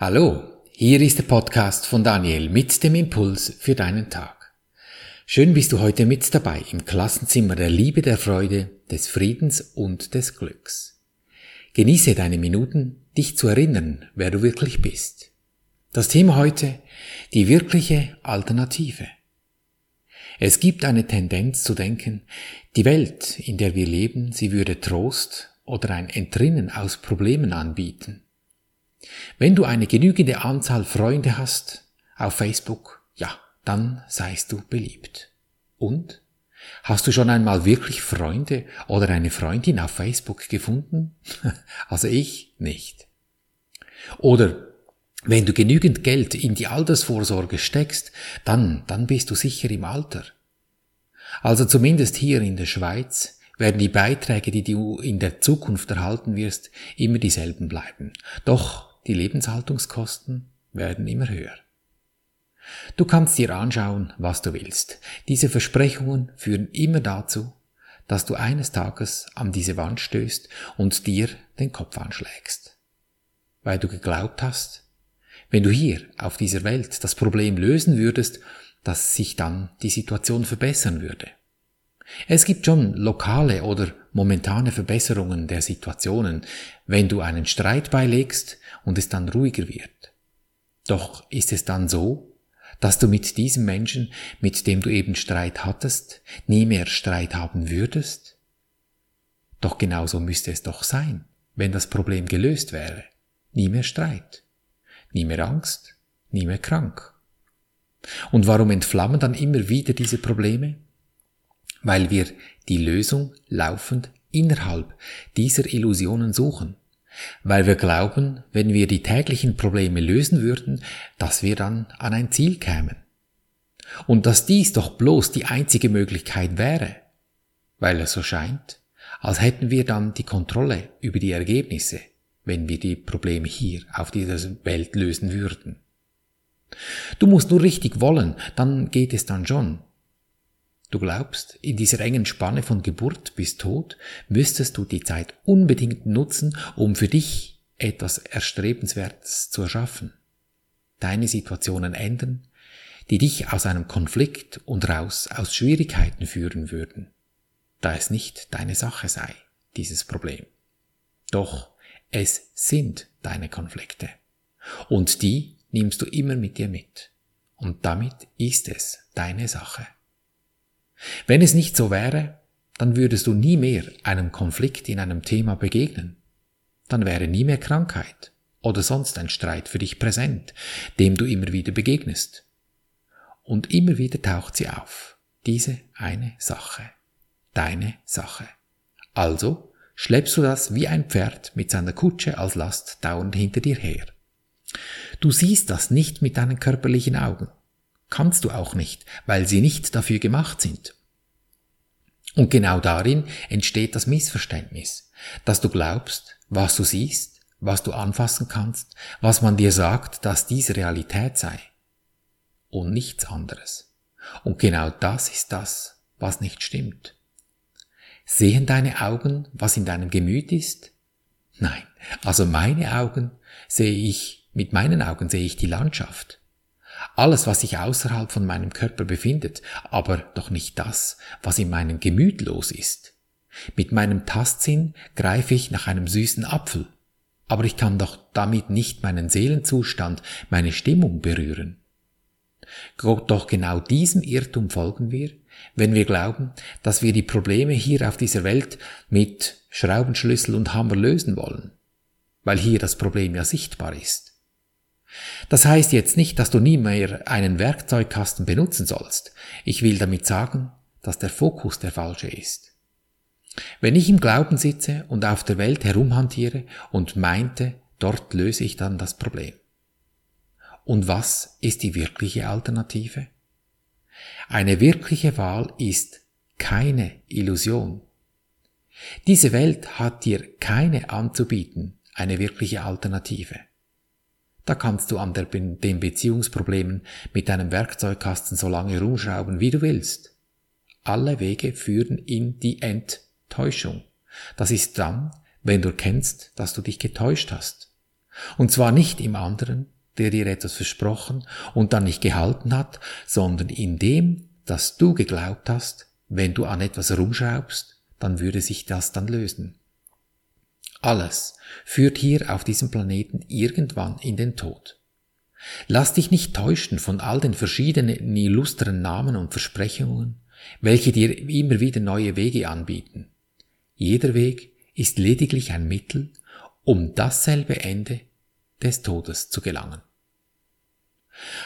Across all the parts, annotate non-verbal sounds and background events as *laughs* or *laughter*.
Hallo, hier ist der Podcast von Daniel mit dem Impuls für deinen Tag. Schön bist du heute mit dabei im Klassenzimmer der Liebe, der Freude, des Friedens und des Glücks. Genieße deine Minuten, dich zu erinnern, wer du wirklich bist. Das Thema heute, die wirkliche Alternative. Es gibt eine Tendenz zu denken, die Welt, in der wir leben, sie würde Trost oder ein Entrinnen aus Problemen anbieten. Wenn du eine genügende Anzahl Freunde hast auf Facebook, ja, dann seist du beliebt. Und? Hast du schon einmal wirklich Freunde oder eine Freundin auf Facebook gefunden? *laughs* Also ich nicht. Oder wenn du genügend Geld in die Altersvorsorge steckst, dann, dann bist du sicher im Alter. Also zumindest hier in der Schweiz werden die Beiträge, die du in der Zukunft erhalten wirst, immer dieselben bleiben. Doch die Lebenshaltungskosten werden immer höher. Du kannst dir anschauen, was du willst. Diese Versprechungen führen immer dazu, dass du eines Tages an diese Wand stößt und dir den Kopf anschlägst. Weil du geglaubt hast, wenn du hier auf dieser Welt das Problem lösen würdest, dass sich dann die Situation verbessern würde. Es gibt schon lokale oder momentane Verbesserungen der Situationen, wenn du einen Streit beilegst und es dann ruhiger wird. Doch ist es dann so, dass du mit diesem Menschen, mit dem du eben Streit hattest, nie mehr Streit haben würdest? Doch genauso müsste es doch sein, wenn das Problem gelöst wäre. Nie mehr Streit, nie mehr Angst, nie mehr krank. Und warum entflammen dann immer wieder diese Probleme? weil wir die Lösung laufend innerhalb dieser Illusionen suchen, weil wir glauben, wenn wir die täglichen Probleme lösen würden, dass wir dann an ein Ziel kämen. Und dass dies doch bloß die einzige Möglichkeit wäre, weil es so scheint, als hätten wir dann die Kontrolle über die Ergebnisse, wenn wir die Probleme hier auf dieser Welt lösen würden. Du musst nur richtig wollen, dann geht es dann schon, Du glaubst, in dieser engen Spanne von Geburt bis Tod müsstest du die Zeit unbedingt nutzen, um für dich etwas Erstrebenswertes zu erschaffen. Deine Situationen ändern, die dich aus einem Konflikt und raus aus Schwierigkeiten führen würden, da es nicht deine Sache sei, dieses Problem. Doch es sind deine Konflikte. Und die nimmst du immer mit dir mit. Und damit ist es deine Sache. Wenn es nicht so wäre, dann würdest du nie mehr einem Konflikt in einem Thema begegnen. Dann wäre nie mehr Krankheit oder sonst ein Streit für dich präsent, dem du immer wieder begegnest. Und immer wieder taucht sie auf. Diese eine Sache. Deine Sache. Also schleppst du das wie ein Pferd mit seiner Kutsche als Last dauernd hinter dir her. Du siehst das nicht mit deinen körperlichen Augen. Kannst du auch nicht, weil sie nicht dafür gemacht sind. Und genau darin entsteht das Missverständnis, dass du glaubst, was du siehst, was du anfassen kannst, was man dir sagt, dass dies Realität sei. Und nichts anderes. Und genau das ist das, was nicht stimmt. Sehen deine Augen, was in deinem Gemüt ist? Nein, also meine Augen sehe ich, mit meinen Augen sehe ich die Landschaft. Alles, was sich außerhalb von meinem Körper befindet, aber doch nicht das, was in meinem Gemüt los ist. Mit meinem Tastsinn greife ich nach einem süßen Apfel, aber ich kann doch damit nicht meinen Seelenzustand, meine Stimmung berühren. Doch genau diesem Irrtum folgen wir, wenn wir glauben, dass wir die Probleme hier auf dieser Welt mit Schraubenschlüssel und Hammer lösen wollen, weil hier das Problem ja sichtbar ist. Das heißt jetzt nicht, dass du nie mehr einen Werkzeugkasten benutzen sollst. Ich will damit sagen, dass der Fokus der falsche ist. Wenn ich im Glauben sitze und auf der Welt herumhantiere und meinte, dort löse ich dann das Problem. Und was ist die wirkliche Alternative? Eine wirkliche Wahl ist keine Illusion. Diese Welt hat dir keine anzubieten, eine wirkliche Alternative. Da kannst du an der, den Beziehungsproblemen mit deinem Werkzeugkasten so lange rumschrauben, wie du willst. Alle Wege führen in die Enttäuschung. Das ist dann, wenn du erkennst, dass du dich getäuscht hast. Und zwar nicht im anderen, der dir etwas versprochen und dann nicht gehalten hat, sondern in dem, dass du geglaubt hast, wenn du an etwas rumschraubst, dann würde sich das dann lösen. Alles führt hier auf diesem Planeten irgendwann in den Tod. Lass dich nicht täuschen von all den verschiedenen illustren Namen und Versprechungen, welche dir immer wieder neue Wege anbieten. Jeder Weg ist lediglich ein Mittel, um dasselbe Ende des Todes zu gelangen.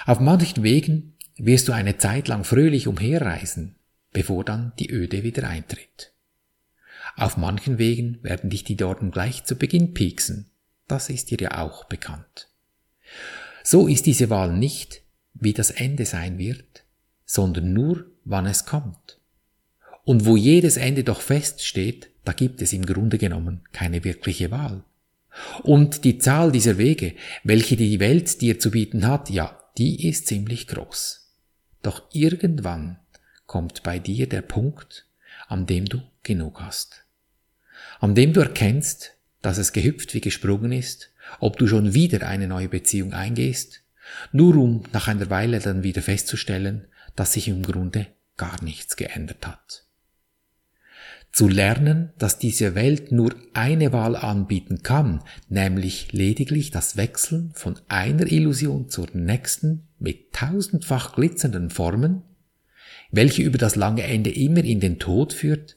Auf manchen Wegen wirst du eine Zeit lang fröhlich umherreisen, bevor dann die Öde wieder eintritt. Auf manchen Wegen werden dich die Dornen gleich zu Beginn pieksen, das ist dir ja auch bekannt. So ist diese Wahl nicht, wie das Ende sein wird, sondern nur, wann es kommt. Und wo jedes Ende doch feststeht, da gibt es im Grunde genommen keine wirkliche Wahl. Und die Zahl dieser Wege, welche die Welt dir zu bieten hat, ja, die ist ziemlich groß. Doch irgendwann kommt bei dir der Punkt, an dem du genug hast. An dem du erkennst, dass es gehüpft wie gesprungen ist, ob du schon wieder eine neue Beziehung eingehst, nur um nach einer Weile dann wieder festzustellen, dass sich im Grunde gar nichts geändert hat. Zu lernen, dass diese Welt nur eine Wahl anbieten kann, nämlich lediglich das Wechseln von einer Illusion zur nächsten mit tausendfach glitzernden Formen, welche über das lange Ende immer in den Tod führt,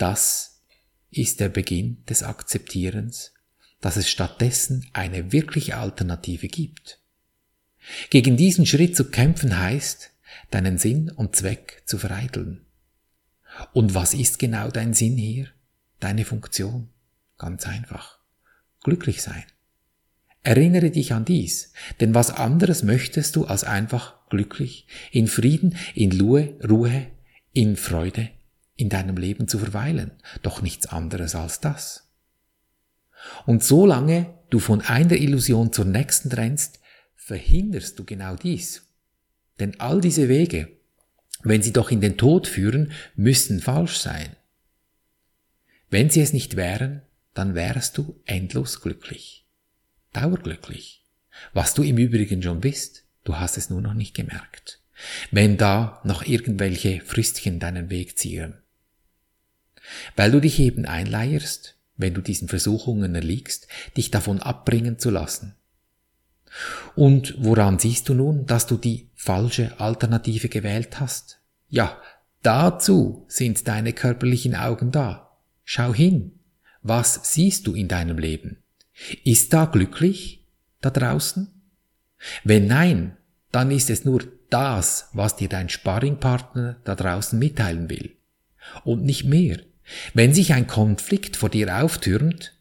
das ist der Beginn des Akzeptierens, dass es stattdessen eine wirkliche Alternative gibt. Gegen diesen Schritt zu kämpfen heißt, deinen Sinn und Zweck zu vereiteln. Und was ist genau dein Sinn hier? Deine Funktion? Ganz einfach. Glücklich sein. Erinnere dich an dies, denn was anderes möchtest du als einfach glücklich, in Frieden, in Ruhe, Ruhe, in Freude in deinem Leben zu verweilen, doch nichts anderes als das. Und solange du von einer Illusion zur nächsten rennst, verhinderst du genau dies. Denn all diese Wege, wenn sie doch in den Tod führen, müssen falsch sein. Wenn sie es nicht wären, dann wärst du endlos glücklich. Dauerglücklich. Was du im Übrigen schon bist, du hast es nur noch nicht gemerkt. Wenn da noch irgendwelche Früstchen deinen Weg ziehen. Weil du dich eben einleierst, wenn du diesen Versuchungen erliegst, dich davon abbringen zu lassen. Und woran siehst du nun, dass du die falsche Alternative gewählt hast? Ja, dazu sind deine körperlichen Augen da. Schau hin. Was siehst du in deinem Leben? Ist da glücklich da draußen? Wenn nein, dann ist es nur das, was dir dein Sparringpartner da draußen mitteilen will. Und nicht mehr. Wenn sich ein Konflikt vor dir auftürmt,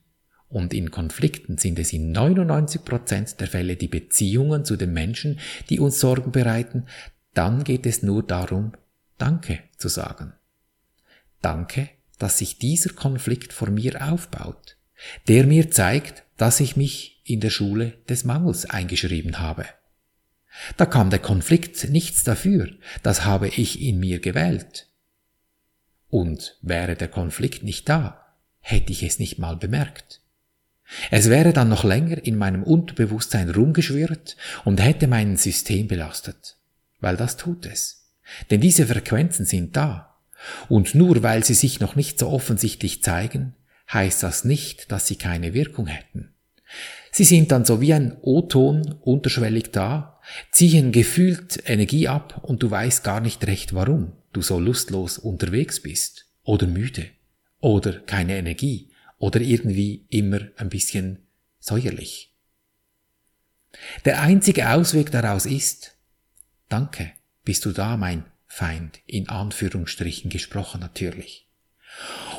und in Konflikten sind es in 99% der Fälle die Beziehungen zu den Menschen, die uns Sorgen bereiten, dann geht es nur darum, Danke zu sagen. Danke, dass sich dieser Konflikt vor mir aufbaut, der mir zeigt, dass ich mich in der Schule des Mangels eingeschrieben habe. Da kann der Konflikt nichts dafür, das habe ich in mir gewählt. Und wäre der Konflikt nicht da, hätte ich es nicht mal bemerkt. Es wäre dann noch länger in meinem Unterbewusstsein rumgeschwirrt und hätte mein System belastet, weil das tut es. Denn diese Frequenzen sind da. Und nur weil sie sich noch nicht so offensichtlich zeigen, heißt das nicht, dass sie keine Wirkung hätten. Sie sind dann so wie ein O-Ton unterschwellig da, ziehen gefühlt Energie ab und du weißt gar nicht recht warum du so lustlos unterwegs bist oder müde oder keine Energie oder irgendwie immer ein bisschen säuerlich. Der einzige Ausweg daraus ist, danke, bist du da, mein Feind, in Anführungsstrichen gesprochen natürlich.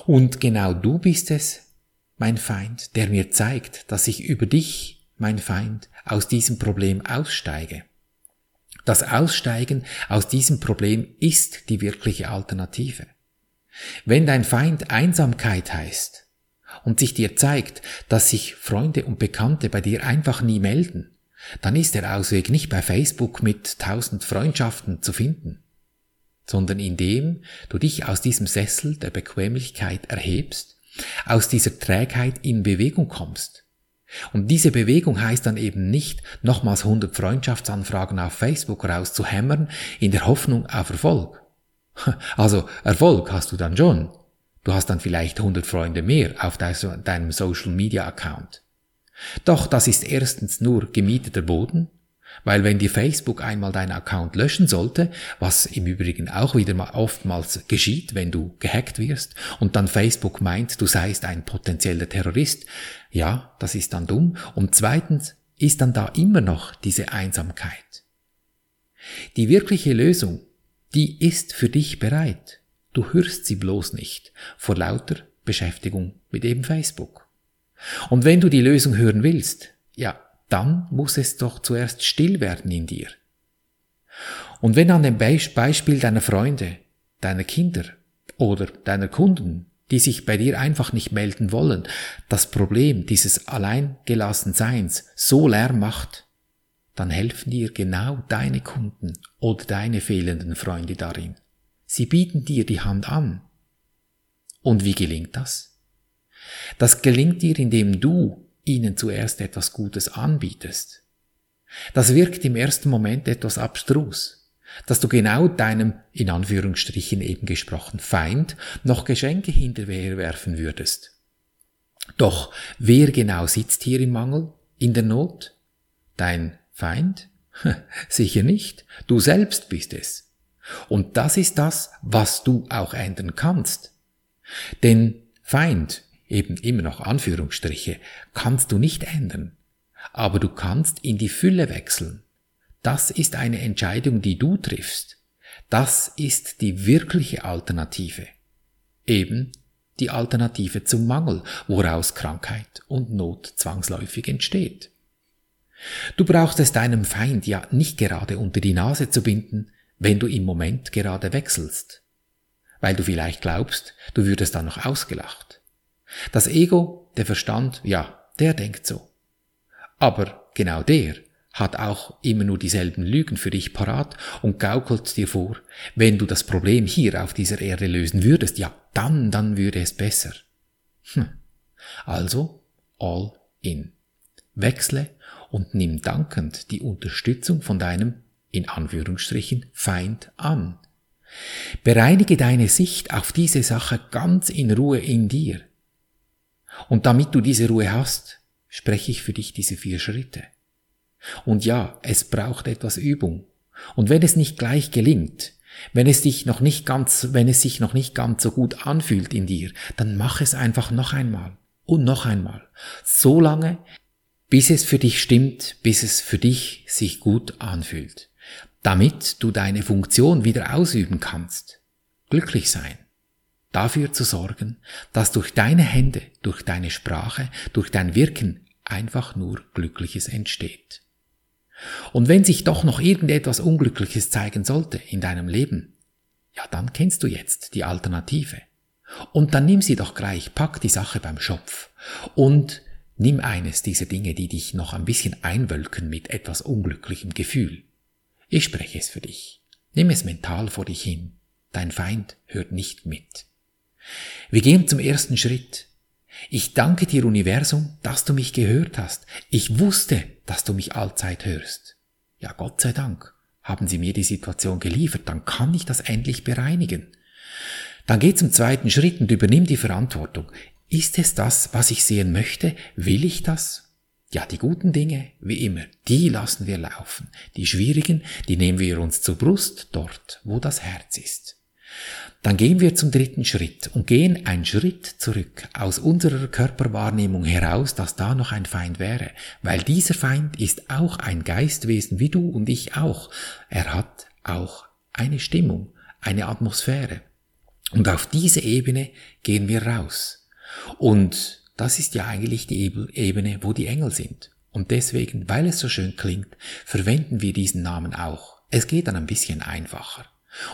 Und genau du bist es, mein Feind, der mir zeigt, dass ich über dich, mein Feind, aus diesem Problem aussteige. Das Aussteigen aus diesem Problem ist die wirkliche Alternative. Wenn dein Feind Einsamkeit heißt, und sich dir zeigt, dass sich Freunde und Bekannte bei dir einfach nie melden, dann ist der Ausweg nicht bei Facebook mit tausend Freundschaften zu finden, sondern indem du dich aus diesem Sessel der Bequemlichkeit erhebst, aus dieser Trägheit in Bewegung kommst, Und diese Bewegung heißt dann eben nicht, nochmals 100 Freundschaftsanfragen auf Facebook rauszuhämmern, in der Hoffnung auf Erfolg. *laughs* Also Erfolg hast du dann schon. Du hast dann vielleicht 100 Freunde mehr auf deinem Social Media Account. Doch das ist erstens nur gemieteter Boden weil wenn dir Facebook einmal deinen Account löschen sollte, was im Übrigen auch wieder mal oftmals geschieht, wenn du gehackt wirst, und dann Facebook meint, du seist ein potenzieller Terrorist, ja, das ist dann dumm. Und zweitens ist dann da immer noch diese Einsamkeit. Die wirkliche Lösung, die ist für dich bereit. Du hörst sie bloß nicht vor lauter Beschäftigung mit eben Facebook. Und wenn du die Lösung hören willst, ja, dann muss es doch zuerst still werden in dir. Und wenn an dem Beispiel deiner Freunde, deiner Kinder oder deiner Kunden, die sich bei dir einfach nicht melden wollen, das Problem dieses Alleingelassenseins so leer macht, dann helfen dir genau deine Kunden oder deine fehlenden Freunde darin. Sie bieten dir die Hand an. Und wie gelingt das? Das gelingt dir, indem du ihnen zuerst etwas Gutes anbietest. Das wirkt im ersten Moment etwas abstrus, dass du genau deinem, in Anführungsstrichen eben gesprochen, Feind noch Geschenke hinterherwerfen würdest. Doch wer genau sitzt hier im Mangel, in der Not? Dein Feind? *laughs* Sicher nicht, du selbst bist es. Und das ist das, was du auch ändern kannst. Denn Feind eben immer noch Anführungsstriche, kannst du nicht ändern. Aber du kannst in die Fülle wechseln. Das ist eine Entscheidung, die du triffst. Das ist die wirkliche Alternative. Eben die Alternative zum Mangel, woraus Krankheit und Not zwangsläufig entsteht. Du brauchst es deinem Feind ja nicht gerade unter die Nase zu binden, wenn du im Moment gerade wechselst, weil du vielleicht glaubst, du würdest dann noch ausgelacht. Das Ego, der Verstand, ja, der denkt so. Aber genau der hat auch immer nur dieselben Lügen für dich parat und gaukelt dir vor, wenn du das Problem hier auf dieser Erde lösen würdest, ja, dann, dann würde es besser. Hm. Also, all in. Wechsle und nimm dankend die Unterstützung von deinem, in Anführungsstrichen, Feind an. Bereinige deine Sicht auf diese Sache ganz in Ruhe in dir. Und damit du diese Ruhe hast, spreche ich für dich diese vier Schritte. Und ja, es braucht etwas Übung. Und wenn es nicht gleich gelingt, wenn es dich noch nicht ganz, wenn es sich noch nicht ganz so gut anfühlt in dir, dann mach es einfach noch einmal und noch einmal. So lange, bis es für dich stimmt, bis es für dich sich gut anfühlt. Damit du deine Funktion wieder ausüben kannst. Glücklich sein dafür zu sorgen, dass durch deine Hände, durch deine Sprache, durch dein Wirken einfach nur Glückliches entsteht. Und wenn sich doch noch irgendetwas Unglückliches zeigen sollte in deinem Leben, ja, dann kennst du jetzt die Alternative. Und dann nimm sie doch gleich, pack die Sache beim Schopf und nimm eines dieser Dinge, die dich noch ein bisschen einwölken mit etwas unglücklichem Gefühl. Ich spreche es für dich. Nimm es mental vor dich hin. Dein Feind hört nicht mit. Wir gehen zum ersten Schritt. Ich danke dir, Universum, dass du mich gehört hast. Ich wusste, dass du mich allzeit hörst. Ja, Gott sei Dank haben sie mir die Situation geliefert, dann kann ich das endlich bereinigen. Dann geh zum zweiten Schritt und übernimm die Verantwortung. Ist es das, was ich sehen möchte? Will ich das? Ja, die guten Dinge, wie immer, die lassen wir laufen. Die schwierigen, die nehmen wir uns zur Brust, dort, wo das Herz ist. Dann gehen wir zum dritten Schritt und gehen einen Schritt zurück aus unserer Körperwahrnehmung heraus, dass da noch ein Feind wäre, weil dieser Feind ist auch ein Geistwesen wie du und ich auch. Er hat auch eine Stimmung, eine Atmosphäre. Und auf diese Ebene gehen wir raus. Und das ist ja eigentlich die Ebene, wo die Engel sind. Und deswegen, weil es so schön klingt, verwenden wir diesen Namen auch. Es geht dann ein bisschen einfacher.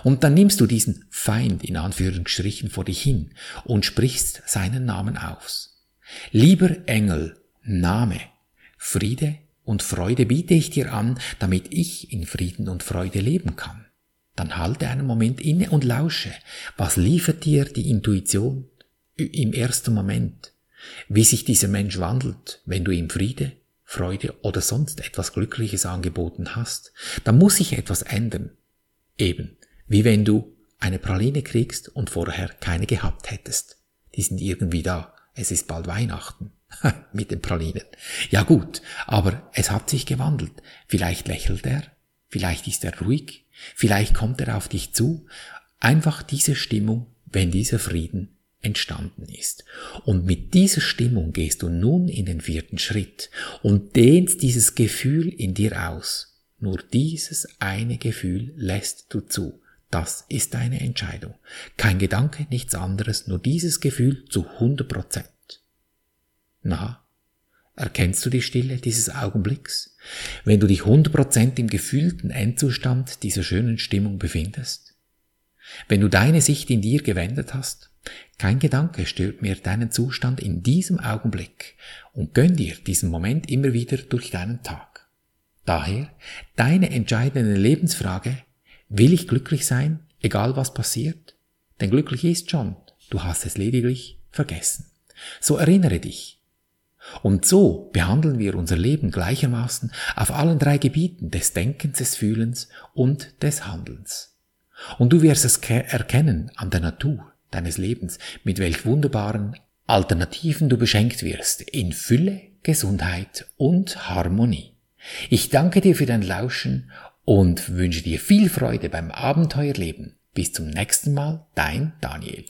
Und dann nimmst du diesen Feind in Anführungsstrichen vor dich hin und sprichst seinen Namen aus. Lieber Engel, Name, Friede und Freude biete ich dir an, damit ich in Frieden und Freude leben kann. Dann halte einen Moment inne und lausche. Was liefert dir die Intuition im ersten Moment? wie sich dieser Mensch wandelt, wenn du ihm Friede, Freude oder sonst etwas Glückliches angeboten hast, dann muss sich etwas ändern. Eben, wie wenn du eine Praline kriegst und vorher keine gehabt hättest. Die sind irgendwie da. Es ist bald Weihnachten. *laughs* Mit den Pralinen. Ja gut, aber es hat sich gewandelt. Vielleicht lächelt er, vielleicht ist er ruhig, vielleicht kommt er auf dich zu. Einfach diese Stimmung, wenn dieser Frieden entstanden ist. Und mit dieser Stimmung gehst du nun in den vierten Schritt und dehnst dieses Gefühl in dir aus. Nur dieses eine Gefühl lässt du zu. Das ist deine Entscheidung. Kein Gedanke, nichts anderes, nur dieses Gefühl zu 100 Prozent. Na, erkennst du die Stille dieses Augenblicks, wenn du dich 100 Prozent im gefühlten Endzustand dieser schönen Stimmung befindest? Wenn du deine Sicht in dir gewendet hast, kein Gedanke stört mehr deinen Zustand in diesem Augenblick und gönn dir diesen Moment immer wieder durch deinen Tag. Daher deine entscheidende Lebensfrage, Will ich glücklich sein, egal was passiert? Denn glücklich ist schon, du hast es lediglich vergessen. So erinnere dich. Und so behandeln wir unser Leben gleichermaßen auf allen drei Gebieten des Denkens, des Fühlens und des Handelns. Und du wirst es erkennen an der Natur deines Lebens, mit welch wunderbaren Alternativen du beschenkt wirst, in Fülle, Gesundheit und Harmonie. Ich danke dir für dein Lauschen und wünsche dir viel Freude beim Abenteuerleben. Bis zum nächsten Mal, dein Daniel.